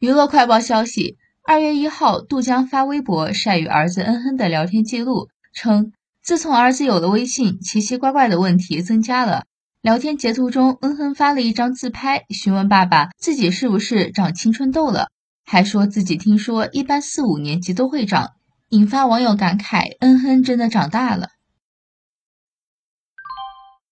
娱乐快报消息二月一号杜江发微博晒与儿子恩哼的聊天记录称自从儿子有了微信奇奇怪怪的问题增加了。聊天截图中恩哼发了一张自拍询问爸爸自己是不是长青春痘了还说自己听说一般四五年级都会长引发网友感慨恩哼真的长大了。